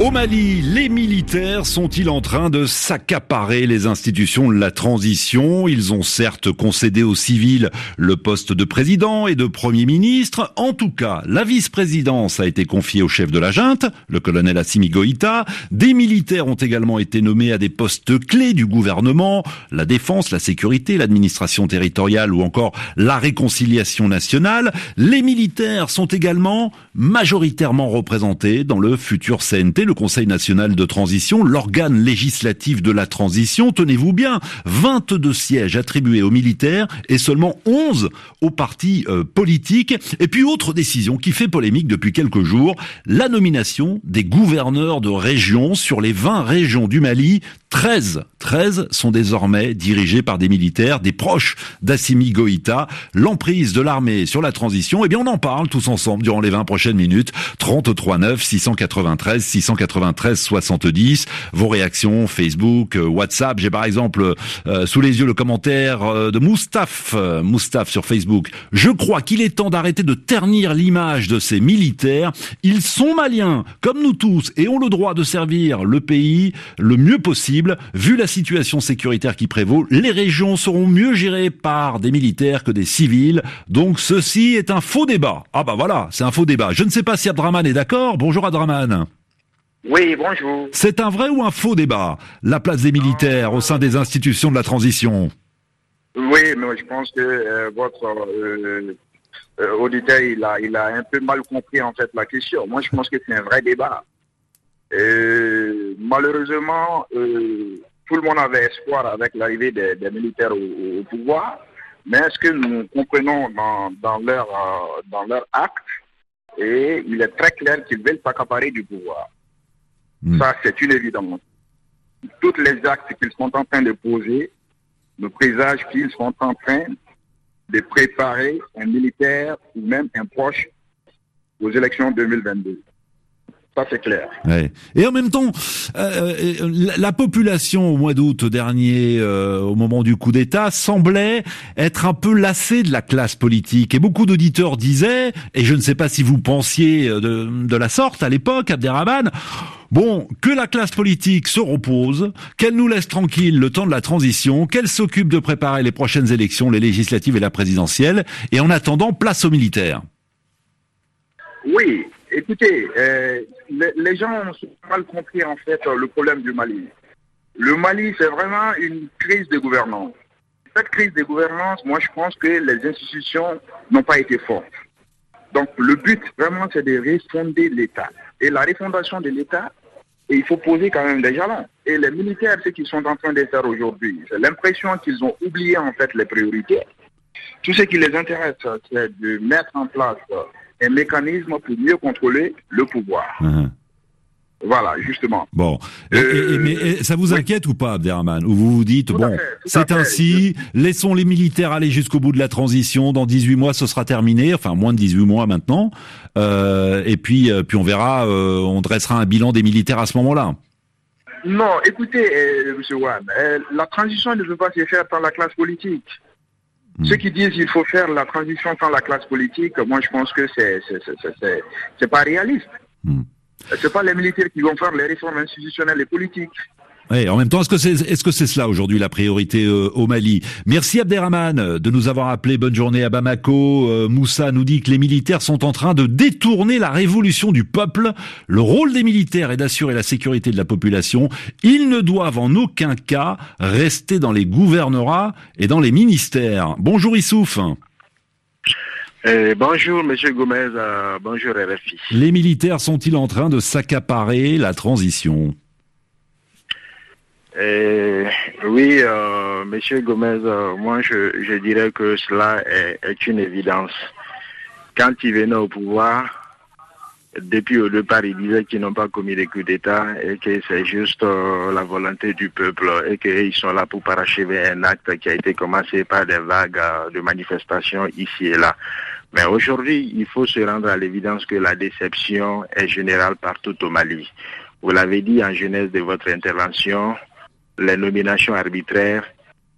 Au Mali, les militaires sont-ils en train de s'accaparer les institutions de la transition? Ils ont certes concédé aux civils le poste de président et de premier ministre. En tout cas, la vice-présidence a été confiée au chef de la junte, le colonel Assimi Goïta. Des militaires ont également été nommés à des postes clés du gouvernement, la défense, la sécurité, l'administration territoriale ou encore la réconciliation nationale. Les militaires sont également majoritairement représentés dans le futur CNT, le Conseil national de transition, l'organe législatif de la transition. Tenez-vous bien, 22 sièges attribués aux militaires et seulement 11 aux partis euh, politiques. Et puis autre décision qui fait polémique depuis quelques jours, la nomination des gouverneurs de régions sur les 20 régions du Mali. 13, 13 sont désormais dirigés par des militaires, des proches d'Assimi Goïta. L'emprise de l'armée sur la transition, eh bien on en parle tous ensemble durant les 20 prochaines minutes. 33 9 693 693 70. Vos réactions Facebook, euh, WhatsApp. J'ai par exemple euh, sous les yeux le commentaire euh, de Moustaphe, Moustaphe sur Facebook. Je crois qu'il est temps d'arrêter de ternir l'image de ces militaires. Ils sont maliens, comme nous tous, et ont le droit de servir le pays le mieux possible Vu la situation sécuritaire qui prévaut, les régions seront mieux gérées par des militaires que des civils. Donc ceci est un faux débat. Ah bah voilà, c'est un faux débat. Je ne sais pas si Abdraman est d'accord. Bonjour Abdraman. Oui, bonjour. C'est un vrai ou un faux débat La place des militaires au sein des institutions de la transition? Oui, mais je pense que euh, votre euh, euh, auditeur, il a, il a un peu mal compris en fait la question. Moi, je pense que c'est un vrai débat. Malheureusement, euh, tout le monde avait espoir avec l'arrivée des, militaires au, pouvoir, mais est-ce que nous comprenons dans, dans leur, euh, dans leur acte? Et il est très clair qu'ils veulent s'accaparer du pouvoir. Hmm. Ça, c'est une évidence. Toutes les actes qu'ils sont en train de poser nous présagent qu'ils sont en train de préparer un militaire ou même un proche aux élections 2022 c'est clair. Et en même temps, euh, euh, la, population au mois d'août dernier, euh, au moment du coup d'État, semblait être un peu lassée de la classe politique. Et beaucoup d'auditeurs disaient, et je ne sais pas si vous pensiez de, de la sorte à l'époque, Abderrahman, Bon, que la classe politique se repose, qu'elle nous laisse tranquille le temps de la transition, qu'elle s'occupe de préparer les prochaines élections, les législatives et la présidentielle, et en attendant, place aux militaires. Oui, écoutez, euh, les, gens ont mal compris en fait le problème du Mali. Le Mali, c'est vraiment une crise de gouvernance. Cette crise de gouvernance, moi je pense que les institutions n'ont pas été fortes. Donc le but vraiment c'est de refonder l'État. Et la refondation de l'État, il faut poser quand même des jalons. Et les militaires, ce qu'ils sont en train de faire aujourd'hui, c'est l'impression qu'ils ont oublié en fait les priorités. Tout ce qui les intéresse, c'est de mettre en place un mécanisme pour mieux contrôler le pouvoir. Uh-huh. Voilà, justement. Bon, euh, mais ça vous inquiète ou pas, Abderrahman Ou vous vous dites, bon, c'est ainsi, laissons les militaires aller jusqu'au bout de la transition, dans 18 mois ce sera terminé, enfin moins de 18 mois maintenant, euh, et puis, euh, puis on verra, on dressera un bilan des militaires à ce moment-là. Non, écoutez, M. Wan, la transition ne peut pas se faire par la classe politique. Hmm. Ceux qui disent qu'il faut faire la transition sans la classe politique, moi je pense que c'est c'est pas réaliste. Hmm. C'est pas les militaires qui vont faire les réformes institutionnelles et politiques. En même temps, est-ce que c'est est-ce que c'est cela aujourd'hui la priorité euh, au Mali? Merci Abderrahman de nous avoir appelé. Bonne journée à Bamako. Euh, Moussa nous dit que les militaires sont en train de détourner la révolution du peuple. Le rôle des militaires est d'assurer la sécurité de la population. Ils ne doivent en aucun cas rester dans les gouvernorats et dans les ministères. Bonjour Issouf. Eh, bonjour Monsieur Gomez, euh, bonjour RFI. Les militaires sont-ils en train de s'accaparer la transition? Euh, oui, euh, Monsieur Gomez, euh, moi je, je, dirais que cela est, est, une évidence. Quand ils venaient au pouvoir, depuis le départ, ils disaient qu'ils n'ont pas commis des coups d'État et que c'est juste euh, la volonté du peuple et qu'ils sont là pour parachever un acte qui a été commencé par des vagues euh, de manifestations ici et là. Mais aujourd'hui, il faut se rendre à l'évidence que la déception est générale partout au Mali. Vous l'avez dit en genèse de votre intervention, les nominations arbitraires,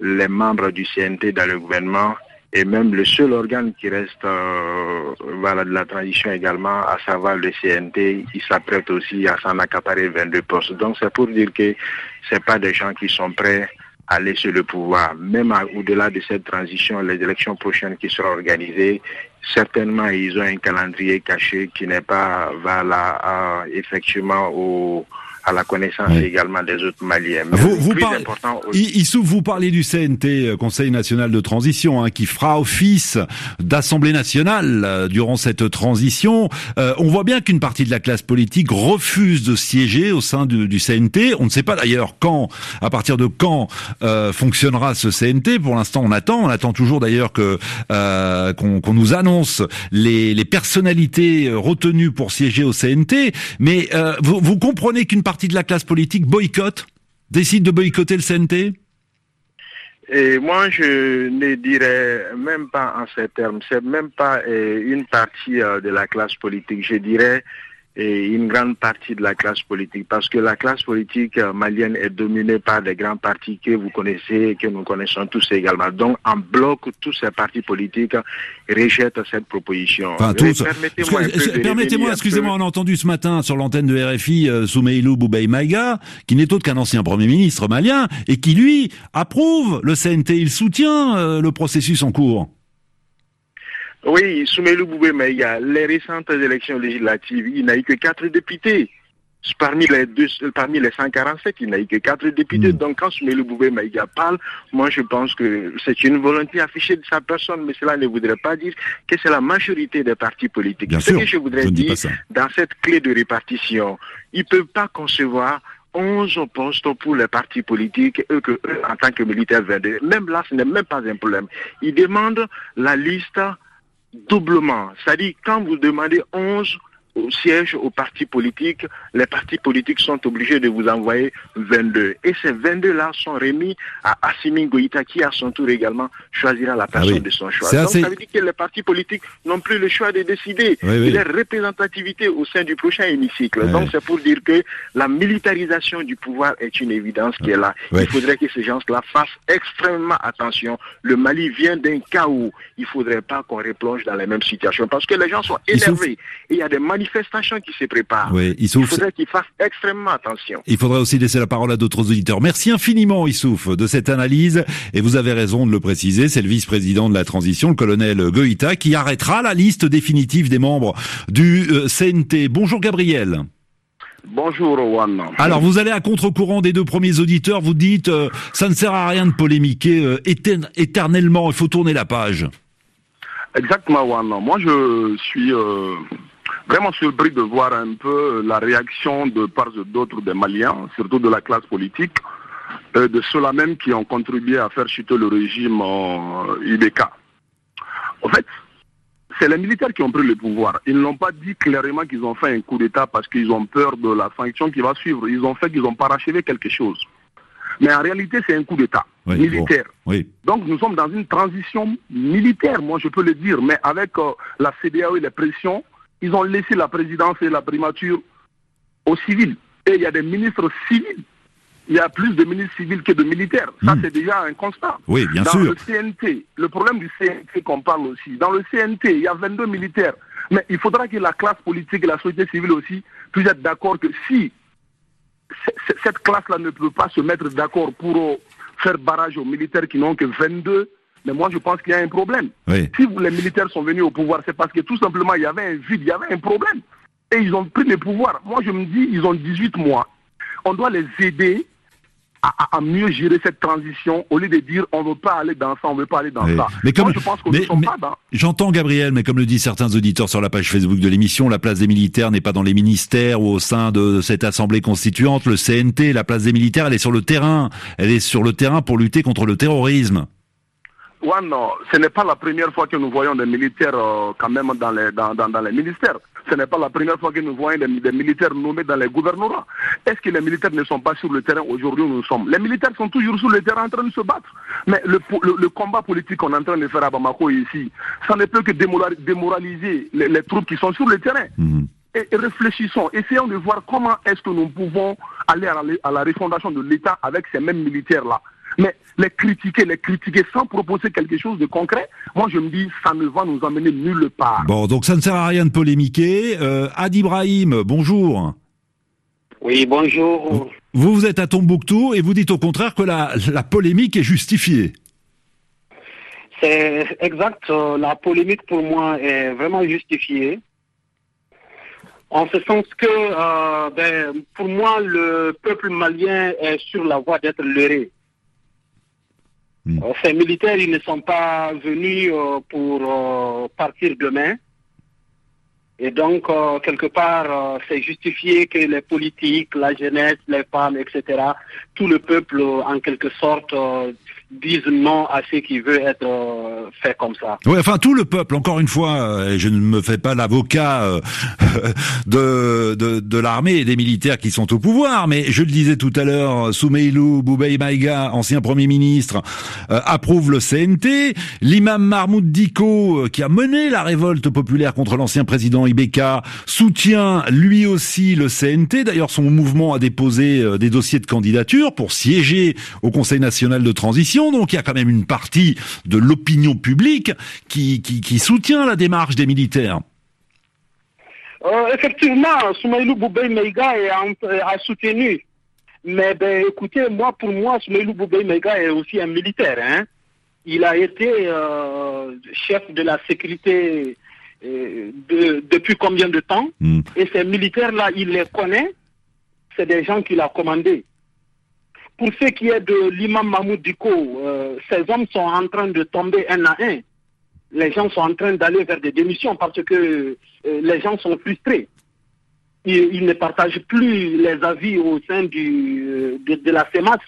les membres du CNT dans le gouvernement et même le seul organe qui reste euh, de la transition également, à savoir le CNT, il s'apprête aussi à s'en accaparer 22 postes. Donc c'est pour dire que c'est pas des gens qui sont prêts à sur le pouvoir. Même au-delà de cette transition, les élections prochaines qui seront organisées, certainement ils ont un calendrier caché qui n'est pas voilà, euh, effectivement au à la connaissance également des autres Maliens. vous, vous parlez, vous parlez du CNT, euh, Conseil national de transition, hein, qui fera office d'Assemblée nationale euh, durant cette transition. Euh, on voit bien qu'une partie de la classe politique refuse de siéger au sein du, du CNT. On ne sait pas d'ailleurs quand, à partir de quand fonctionnera ce CNT. Pour l'instant, on attend. On attend toujours d'ailleurs que qu'on nous annonce les, les, personnalités retenues pour siéger au CNT. Mais vous, vous comprenez qu'une partie de la classe politique boycotte, décide de boycotter le CNT et moi, je ne dirais même pas en ces termes. C'est même pas euh, une partie euh, de la classe politique. Je dirais et une grande partie de la classe politique, parce que la classe politique euh, malienne est dominée par des grands partis que vous connaissez et que nous connaissons tous également. Donc, en bloc, tous ces partis politiques rejettent cette proposition. Enfin. Permettez-moi, excusez-moi, on a entendu ce matin sur l'antenne de RFI euh, Soumeilou Boubaï Maïga, qui n'est autre qu'un ancien Premier ministre malien, et qui, lui, approuve le CNT, il soutient euh, le processus en cours. Oui, Soumelou Boubé, mais il y a les récentes élections législatives, il n'a eu que quatre députés. Parmi les, deux, parmi les 147, il n'a eu que quatre députés. Hmm. Donc quand Soumelou Boubé Maïga parle, moi je pense que c'est une volonté affichée de sa personne, mais cela ne voudrait pas dire que c'est la majorité des partis politiques. Bien Ce que je voudrais dire, dans cette clé de répartition, il ne peut pas concevoir 11 postes pour les partis politiques, eux que eux, en tant que militaires vendés. Même là, ce n'est même pas un problème. Ils demandent la liste doublement. C'est-à-dire, quand vous demandez 11 au siège aux partis politiques, les partis politiques sont obligés de vous envoyer 22. Et ces 22-là sont remis à Assimi Goïta qui, à son tour également, choisira la ah personne de son choix. Donc, ça veut dire que les partis politiques n'ont plus le choix de décider. Oui, Il y a représentativité au sein du prochain hémicycle. Donc, c'est pour dire que la militarisation du pouvoir est une évidence qui est là. Il faudrait que ces gens-là fassent extrêmement attention. Le Mali vient d'un chaos. Il ne faudrait pas qu'on replonge dans les mêmes situations parce que les gens sont énervés. Et il y a des manifestation qui se prépare. il faudrait qu'il fasse extrêmement attention. Il faudrait aussi laisser la parole à d'autres auditeurs. Merci infiniment, Issouf, de cette analyse. Et vous avez raison de le préciser, c'est le vice-président de la transition, le colonel Goïta, qui arrêtera la liste définitive des membres du euh, CNT. Bonjour Gabriel. Bonjour Juan. Alors vous allez à contre-courant des deux premiers auditeurs, vous dites euh, ça ne sert à rien de polémiquer euh, éternellement, il faut tourner la page. Exactement Juan. Moi je suis vraiment surpris de voir un peu la réaction de part et d'autre des Maliens, surtout de la classe politique, de ceux-là même qui ont contribué à faire chuter le régime en IBK. En fait, c'est les militaires qui ont pris le pouvoir. Ils n'ont pas dit clairement qu'ils ont fait un coup d'État parce qu'ils ont peur de la sanction qui va suivre. Ils ont fait qu'ils ont parachevé quelque chose. Mais en réalité, c'est un coup d'État militaire. Donc nous sommes dans une transition militaire, moi je peux le dire, mais avec euh, la CDAO et les pressions, ils ont laissé la présidence et la primature aux civils. Et il y a des ministres civils. Il y a plus de ministres civils que de militaires. Ça, hmm. c'est déjà un constat. Oui, bien dans sûr. Dans le CNT, le problème du CNT qu'on parle aussi, dans le CNT, il y a 22 militaires. Mais il faudra que la classe politique et la société civile aussi puissent être d'accord que si cette classe-là ne peut pas se mettre d'accord pour faire barrage aux militaires qui n'ont que 22, mais moi, je pense qu'il y a un problème. Si les militaires sont venus au pouvoir, c'est parce que tout simplement, il y avait un vide, il y avait un problème. Et ils ont pris le pouvoir. Moi, je me dis, ils ont 18 mois. On doit les aider à, mieux gérer cette transition au lieu de dire on ne veut pas aller dans ça, on ne veut pas aller dans ça. Mais comme, je pense qu'on ne pas dans... J'entends Gabriel, mais comme le disent certains auditeurs sur la page Facebook de l'émission, la place des militaires n'est pas dans les ministères ou au sein de cette assemblée constituante. Le CNT, la place des militaires, elle est sur le terrain. Elle est sur le terrain pour lutter contre le terrorisme. Ouais, non, ce n'est pas la première fois que nous voyons des militaires euh, quand même dans les, dans, dans, les ministères. Ce n'est pas la première fois que nous voyons des, militaires nommés dans les gouvernements. Est-ce que les militaires ne sont pas sur le terrain? Aujourd'hui où nous sommes Les militaires sont toujours sur le terrain en train de se battre. Mais le, le, combat politique qu'on est en train de faire à Bamako ici, ça ne peut que démoraliser les, troupes qui sont sur le terrain. Mhm. et réfléchissons, essayons de voir comment est-ce que nous pouvons aller à la, à la refondation de l'État avec ces mêmes militaires-là. Mais les critiquer, les critiquer sans proposer quelque chose de concret, moi je me dis, ça ne va nous amener nulle part. Bon, donc ça ne sert à rien de polémiquer. Euh, Ad Ibrahim, bonjour. Oui, bonjour. Vous, vous êtes à Tombouctou et vous dites au contraire que la, la polémique est justifiée. C'est exact. euh, La polémique pour moi est vraiment justifiée. En ce sens que, euh, ben, pour moi, le peuple malien est sur la voie d'être leurré. Hmm. Euh, Ces militaires, ils ne sont pas venus euh, pour euh, partir demain. Et donc, quelque part, c'est justifié que les politiques, la jeunesse, les femmes, etc., tout le peuple, en quelque sorte, disent non à ce qui veut être euh, fait comme ça. Oui, enfin tout le peuple. Encore une fois, euh, et je ne me fais pas l'avocat euh, de, de, de l'armée et des militaires qui sont au pouvoir, mais je le disais tout à l'heure, Soumeilou Boubei Maïga, ancien premier ministre, euh, approuve le CNT. L'imam Mahmoud Diko, euh, qui a mené la révolte populaire contre l'ancien président Ibeka, soutient lui aussi le CNT. D'ailleurs, son mouvement a déposé euh, des dossiers de candidature pour siéger au Conseil national de transition. Donc il y a quand même une partie de l'opinion publique qui, qui, qui soutient la démarche des militaires. Euh, effectivement, Soumaïlou Boubey Meiga a soutenu. Mais ben, écoutez, moi, pour moi, Soumaïlou Boubey Meiga est aussi un militaire. Hein. Il a été euh, chef de la sécurité euh, de- depuis combien de temps? Hmm. Et ces militaires-là, il les connaît. C'est des gens qu'il a commandés. Pour ce qui est de l'imam Mahmoud Diko, euh, ces hommes sont en train de tomber un à un. Les gens sont en train d'aller vers des démissions parce que euh, les gens sont frustrés. Ils, ne partagent plus les avis au sein du, euh, de, de la CEMAS.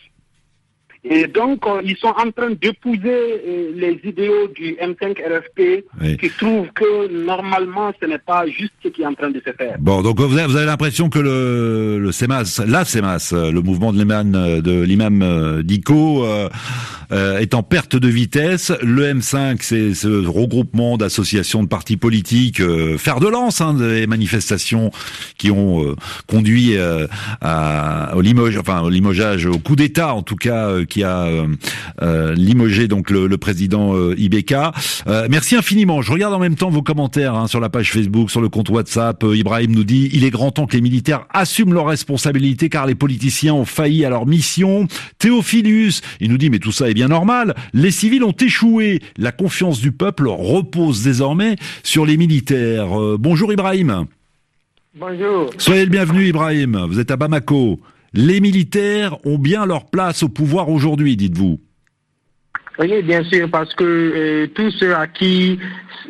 Et donc, euh, ils sont en train d'épouser euh, les idéaux du M5 RFP Oui. qui trouvent que normalement, ce n'est pas juste ce qui est en train de se faire. Bon, donc vous avez, l'impression que le, le CEMAS, la CEMAS, euh, le mouvement de l'imam, de l'imam Diko, euh, euh, est en perte de vitesse. Le M5, c'est ce regroupement d'associations de partis politiques, euh, fer de lance hein, des manifestations qui ont conduit à, au limoge, enfin au limogeage, au coup d'État en tout cas, qui a euh, euh, limogé donc le, le président euh, Ibeka. Euh, merci infiniment. Je regarde en même temps vos commentaires hein, sur la page Facebook, sur le compte WhatsApp. Euh, Ibrahim nous dit il est grand temps que les militaires assument leurs responsabilités car les politiciens ont failli à leur mission. Théophilus, il nous dit mais tout ça est bien normal. Les civils ont échoué. La confiance du peuple repose désormais sur les militaires. Euh, bonjour Ibrahim. Bonjour. Soyez le bienvenu Ibrahim. Vous êtes à Bamako. Les militaires ont bien leur place au pouvoir aujourd'hui, dites-vous. Oui, bien sûr, parce que euh, tous ceux à qui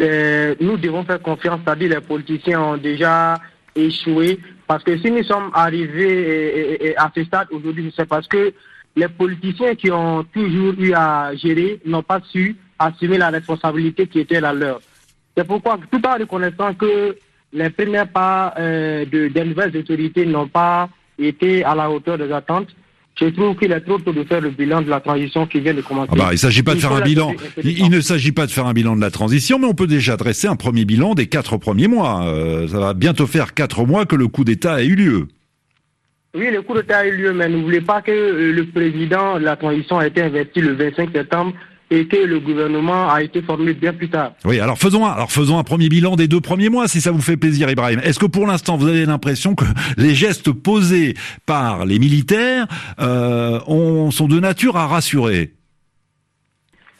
euh, nous devons faire confiance, c'est-à-dire les politiciens, ont déjà échoué. Parce que si nous sommes arrivés euh, à ce stade aujourd'hui, c'est parce que les politiciens qui ont toujours eu à gérer n'ont pas su assumer la responsabilité qui était la leur. C'est pourquoi, tout en reconnaissant que les premiers pas de, des nouvelles autorités n'ont pas été à la hauteur des attentes, je trouve qu'il est trop tôt de faire le bilan de la transition qui vient de commencer. Ah bah, il s'agit pas de faire un la bilan. il ne s'agit pas de faire un bilan de la transition, mais on peut déjà dresser un premier bilan des quatre premiers mois. Euh, ça va bientôt faire quatre mois que le coup d'État a eu lieu. Oui, le coup d'État a eu lieu, mais n'oubliez pas que euh, le président de la transition a été investi le 25 septembre et que le gouvernement a été formé bien plus tard. Oui, alors faisons un, alors faisons un premier bilan des deux premiers mois, si ça vous fait plaisir, Ibrahim. Est-ce que pour l'instant vous avez l'impression que les gestes posés par les militaires euh, ont, sont de nature à rassurer?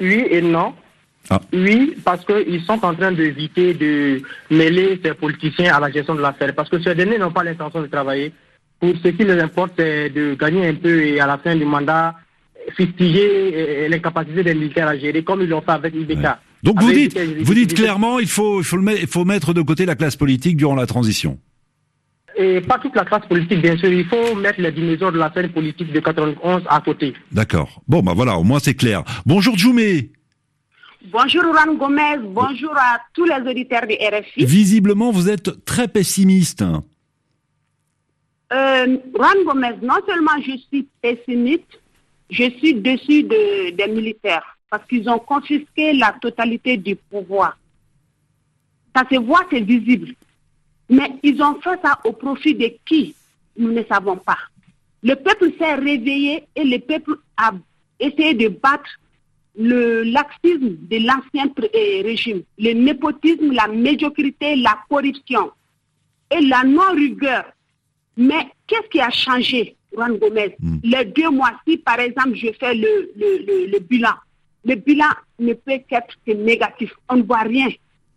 Oui et non. Ah. Oui, parce qu'ils sont en train d'éviter de mêler ces politiciens à la gestion de l'affaire. Parce que ces derniers n'ont pas l'intention de travailler. Pour ce qui les importe, c'est de gagner un peu et à la fin du mandat, fustiger euh, l'incapacité des militaires à gérer, comme ils l'ont fait avec Ibeka. Donc vous dites, Ibeka, vous dites clairement, il faut, il faut, le mettre, il faut mettre de côté la classe politique durant la transition. Et pas toute la classe politique, bien sûr. Il faut mettre les dinosaures de la scène politique de 91 à côté. D'accord. Bon, bah voilà, au moins c'est clair. Bonjour Djoumé. Bonjour Ron Gomez, bonjour à tous les auditeurs de RFI. Visiblement, vous êtes très pessimiste. Euh, Ron Gomez, non seulement je suis pessimiste, je suis de- des militaires parce qu'ils ont confisqué la totalité du pouvoir. Ça se voit, c'est visible. Mais ils ont fait ça au profit de qui? Nous ne savons pas. Le peuple s'est réveillé et le peuple a essayé de battre le laxisme de l'ancien euh, régime, le népotisme, la médiocrité, la corruption et la non-rigueur. Mais qu'est-ce qui a changé, Juan Gomez Hmm. Les deux mois, si par exemple je fais le, le, le- le bilan, le bilan ne peut qu'être que négatif. On ne voit rien.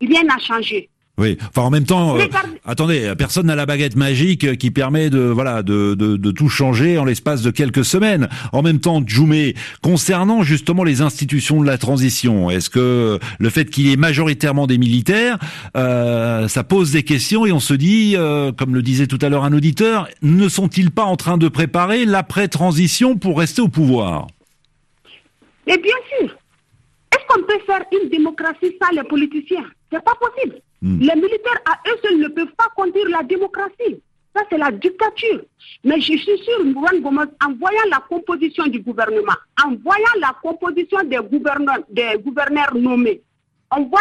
Rien n'a changé. Oui, enfin en même temps, euh, attendez, personne n'a la baguette magique euh, qui permet de voilà de, de, de tout changer en l'espace de quelques semaines. En même temps, Djoumé, concernant justement les institutions de la transition, est-ce que le fait qu'il y ait majoritairement des militaires, euh, ça pose des questions et on se dit, euh, comme le disait tout à l'heure un auditeur, ne sont-ils pas en train de préparer l'après-transition pour rester au pouvoir? Et bien sûr, est-ce qu'on peut faire une démocratie sans les politiciens? C'est pas possible. Hmm. Les militaires à eux seuls ne peuvent pas conduire la démocratie. Ça, c'est la dictature. Mais je suis sûr, Juan Gomez, en voyant la composition du gouvernement, en voyant la composition des gouverneurs, des gouverneurs nommés, on voit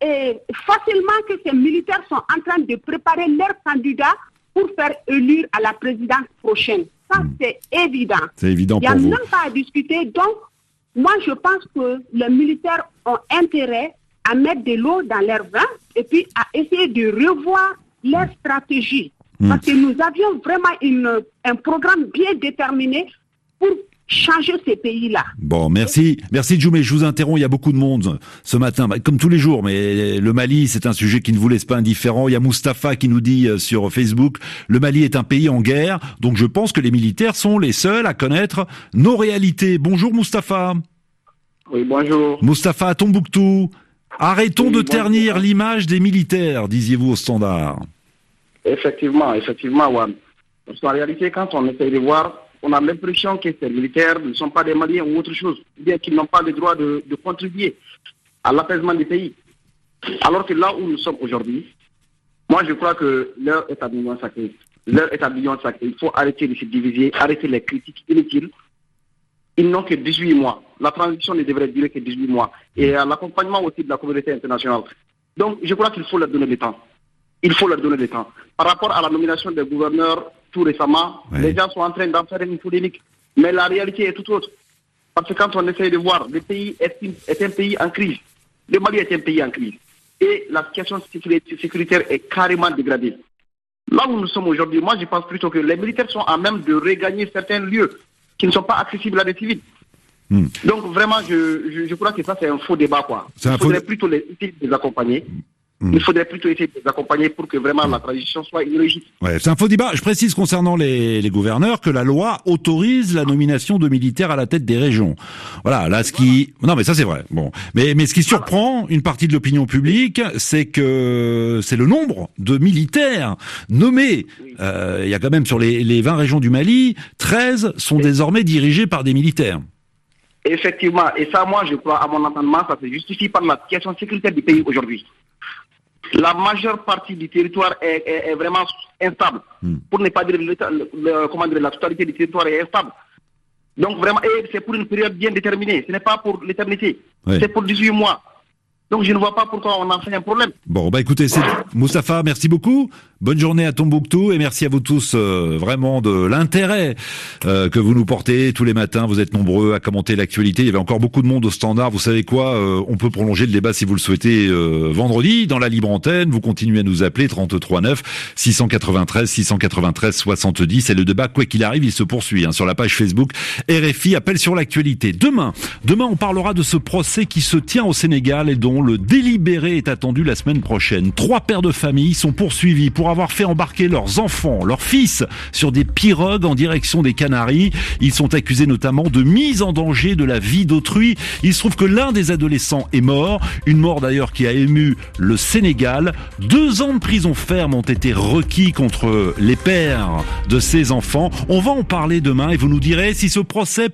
eh, facilement que ces militaires sont en train de préparer leurs candidats pour faire élire à la présidence prochaine. Ça, c'est évident. C'est évident Il n'y a pour vous. même pas à discuter. Donc, moi, je pense que les militaires ont intérêt à mettre de l'eau dans leur vin et puis à essayer de revoir leur stratégie. Hmm. Parce que nous avions vraiment une- un programme bien déterminé pour changer ces pays-là. Bon, merci, merci Djoumé. Je vous interromps. Il y a beaucoup de monde ce matin, Bah, comme tous les jours. Mais le Mali, c'est un sujet qui ne vous laisse pas indifférent. Il y a Mustapha qui nous dit euh, sur Facebook, le Mali est un pays en guerre. Donc je pense que les militaires sont les seuls à connaître nos réalités. Bonjour Mustapha. Oui, bonjour. Mustapha à Tombouctou. Arrêtons de ternir l'image des militaires, disiez-vous au standard. Effectivement, effectivement, Juan. Parce qu'en réalité, quand on essaie de voir, on a l'impression que ces militaires ne sont pas des Maliens ou autre chose, bien qu'ils n'ont pas le droit de, contribuer à l'apaisement du pays. Alors que là où nous sommes aujourd'hui, moi je crois que leur établissement sacré, leur établissement sacré, il faut arrêter de se diviser, arrêter les critiques inutiles. Ils n'ont que 18 mois. La transition ne devrait durer que 18 mois. Et à l'accompagnement aussi de la communauté internationale. Donc je crois qu'il faut leur donner le temps. Il faut leur donner le temps. Par rapport à la nomination des gouverneurs tout récemment, les gens sont en train d'en faire une polémique. Mais la réalité est tout autre. Parce que quand on essaie de voir, le pays est, est un pays en crise. Le Mali est un pays en crise. Et la situation sécuritaire est carrément dégradée. Là où nous sommes aujourd'hui, moi je pense plutôt que les militaires sont à même de regagner certains lieux qui ne sont pas accessibles à des civils. Hmm. Donc vraiment, je, je, je crois que ça c'est un faux débat. quoi. Il faudrait plutôt les, les accompagner. Hmm. Il faudrait plutôt essayer de les accompagner pour que vraiment la transition soit réussite. Ouais, c'est un faux débat. Je précise concernant les, les gouverneurs que la loi autorise la nomination de militaires à la tête des régions. Voilà, là ce qui non mais ça c'est vrai. Bon, mais mais ce qui surprend une partie de l'opinion publique, c'est que c'est le nombre de militaires nommés. Euh, Il y a quand même sur les, les 20 régions du Mali, 13 sont désormais dirigées par des militaires. Effectivement, et ça, moi, je crois, à mon entendement, ça se justifie par la situation sécuritaire du pays aujourd'hui. La majeure partie du territoire est, est- est vraiment instable. Hmm. Pour ne pas dire, le- le- comment dire la totalité du territoire est instable. Donc vraiment, c'est pour une période bien déterminée. Ce n'est pas pour l'éternité. C'est pour 18 mois. Donc je ne vois pas pourquoi on en fait un problème. Bon, bah écoutez, c'est Moustapha, merci beaucoup. Bonne journée à Tombouctou et merci à vous tous euh, vraiment de l'intérêt euh, que vous nous portez tous les matins. Vous êtes nombreux à commenter l'actualité. Il y avait encore beaucoup de monde au standard. Vous savez quoi euh, On peut prolonger le débat si vous le souhaitez euh, vendredi dans la libre antenne. Vous continuez à nous appeler 33 9 693 693 70. Et le débat, quoi qu'il arrive, il se poursuit hein, sur la page Facebook RFI appelle sur l'actualité. Demain, demain, on parlera de ce procès qui se tient au Sénégal et le délibéré est attendu la semaine prochaine. Trois pères de famille sont poursuivis pour avoir fait embarquer leurs enfants, leurs fils, sur des pirogues en direction des Canaries. Ils sont accusés notamment de mise en danger de la vie d'autrui. Il se trouve que l'un des adolescents est mort, une mort d'ailleurs qui a ému le Sénégal. Deux ans de prison ferme ont été requis contre les pères de ces enfants. On va en parler demain et vous nous direz si ce procès